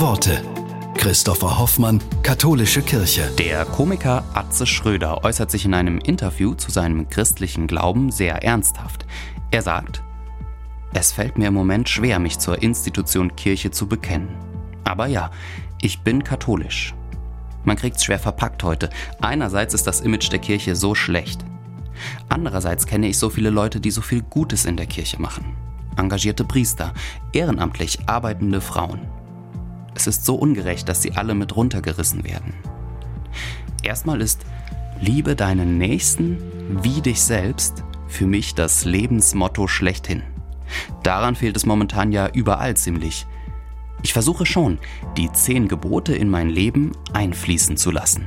Worte. Christopher Hoffmann, Katholische Kirche. Der Komiker Atze Schröder äußert sich in einem Interview zu seinem christlichen Glauben sehr ernsthaft. Er sagt, es fällt mir im Moment schwer, mich zur Institution Kirche zu bekennen. Aber ja, ich bin katholisch. Man kriegt's schwer verpackt heute. Einerseits ist das Image der Kirche so schlecht. Andererseits kenne ich so viele Leute, die so viel Gutes in der Kirche machen. Engagierte Priester, ehrenamtlich arbeitende Frauen. Es ist so ungerecht, dass sie alle mit runtergerissen werden. Erstmal ist Liebe deinen Nächsten wie dich selbst für mich das Lebensmotto schlechthin. Daran fehlt es momentan ja überall ziemlich. Ich versuche schon, die zehn Gebote in mein Leben einfließen zu lassen.